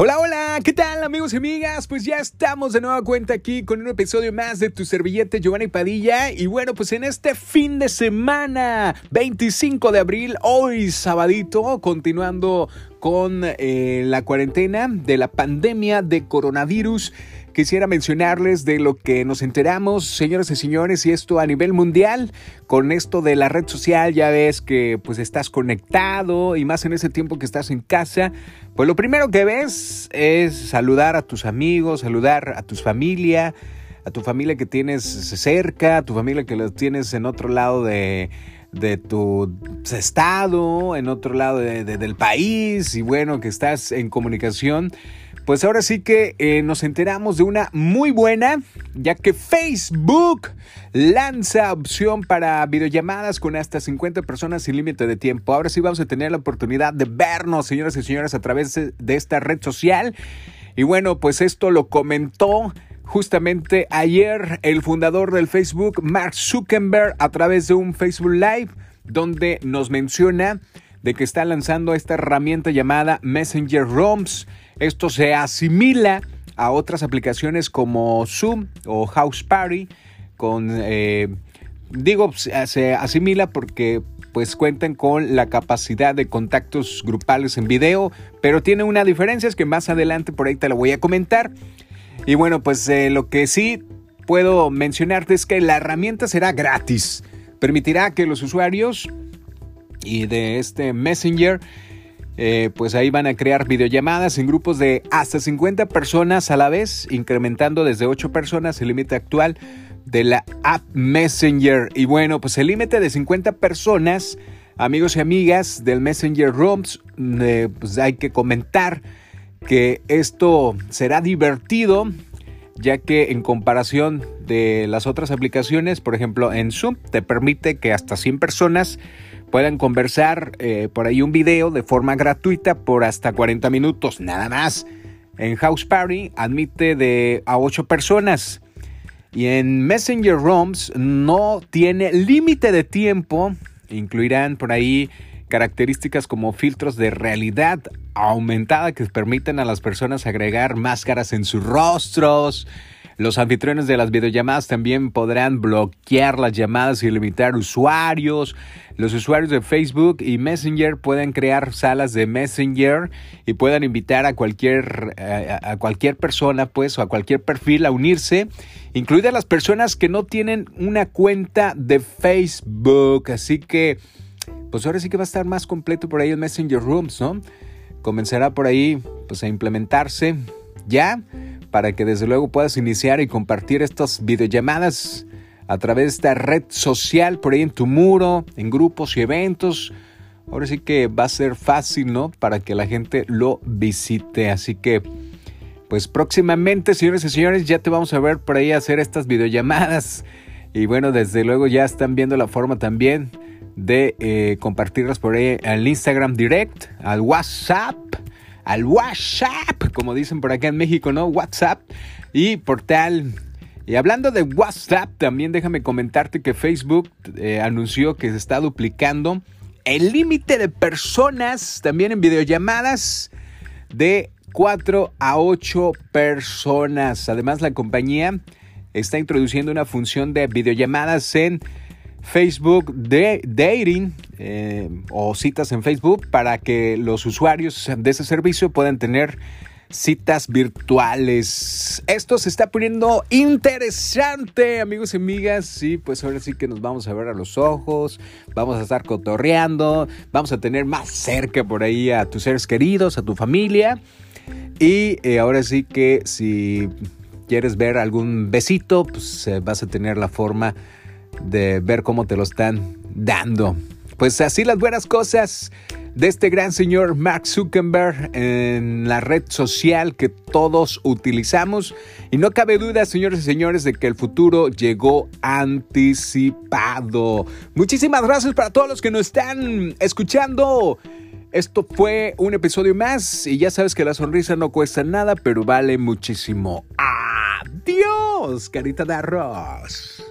Hola, hola, ¿qué tal amigos y amigas? Pues ya estamos de nueva cuenta aquí con un episodio más de tu servillete Giovanni Padilla. Y bueno, pues en este fin de semana, 25 de abril, hoy sabadito, continuando con eh, la cuarentena de la pandemia de coronavirus quisiera mencionarles de lo que nos enteramos, señoras y señores, y esto a nivel mundial, con esto de la red social, ya ves que pues estás conectado y más en ese tiempo que estás en casa, pues lo primero que ves es saludar a tus amigos, saludar a tu familia, a tu familia que tienes cerca, a tu familia que la tienes en otro lado de de tu estado, en otro lado del país y bueno, que estás en comunicación pues ahora sí que eh, nos enteramos de una muy buena, ya que Facebook lanza opción para videollamadas con hasta 50 personas sin límite de tiempo. Ahora sí vamos a tener la oportunidad de vernos, señoras y señores, a través de esta red social. Y bueno, pues esto lo comentó justamente ayer el fundador del Facebook, Mark Zuckerberg, a través de un Facebook Live, donde nos menciona de que está lanzando esta herramienta llamada Messenger Rooms esto se asimila a otras aplicaciones como Zoom o House Party con eh, digo se asimila porque pues cuentan con la capacidad de contactos grupales en video, pero tiene una diferencia es que más adelante por ahí te lo voy a comentar. Y bueno, pues eh, lo que sí puedo mencionarte es que la herramienta será gratis. Permitirá que los usuarios y de este Messenger eh, pues ahí van a crear videollamadas en grupos de hasta 50 personas a la vez, incrementando desde 8 personas el límite actual de la app Messenger. Y bueno, pues el límite de 50 personas, amigos y amigas del Messenger Rooms, eh, pues hay que comentar que esto será divertido, ya que en comparación de las otras aplicaciones, por ejemplo en Zoom, te permite que hasta 100 personas puedan conversar eh, por ahí un video de forma gratuita por hasta 40 minutos, nada más. En House Party admite de a 8 personas. Y en Messenger Rooms no tiene límite de tiempo. Incluirán por ahí características como filtros de realidad aumentada que permiten a las personas agregar máscaras en sus rostros, los anfitriones de las videollamadas también podrán bloquear las llamadas y limitar usuarios. Los usuarios de Facebook y Messenger pueden crear salas de Messenger y puedan invitar a cualquier, eh, cualquier persona, pues, o a cualquier perfil a unirse, incluidas las personas que no tienen una cuenta de Facebook. Así que, pues ahora sí que va a estar más completo por ahí el Messenger Rooms, ¿no? Comenzará por ahí, pues, a implementarse ya para que desde luego puedas iniciar y compartir estas videollamadas a través de esta red social por ahí en tu muro, en grupos y eventos. Ahora sí que va a ser fácil, ¿no? Para que la gente lo visite. Así que, pues próximamente, señores y señores, ya te vamos a ver por ahí hacer estas videollamadas. Y bueno, desde luego ya están viendo la forma también de eh, compartirlas por ahí al Instagram Direct, al WhatsApp al WhatsApp, como dicen por acá en México, ¿no? WhatsApp y portal. Y hablando de WhatsApp, también déjame comentarte que Facebook eh, anunció que se está duplicando el límite de personas también en videollamadas de 4 a 8 personas. Además, la compañía está introduciendo una función de videollamadas en Facebook de Dating eh, o citas en Facebook para que los usuarios de ese servicio puedan tener citas virtuales. Esto se está poniendo interesante, amigos y amigas. Y pues ahora sí que nos vamos a ver a los ojos, vamos a estar cotorreando, vamos a tener más cerca por ahí a tus seres queridos, a tu familia. Y eh, ahora sí que si quieres ver algún besito, pues eh, vas a tener la forma de ver cómo te lo están dando. Pues así las buenas cosas de este gran señor Mark Zuckerberg en la red social que todos utilizamos. Y no cabe duda, señores y señores, de que el futuro llegó anticipado. Muchísimas gracias para todos los que nos están escuchando. Esto fue un episodio más y ya sabes que la sonrisa no cuesta nada, pero vale muchísimo. Adiós, carita de arroz.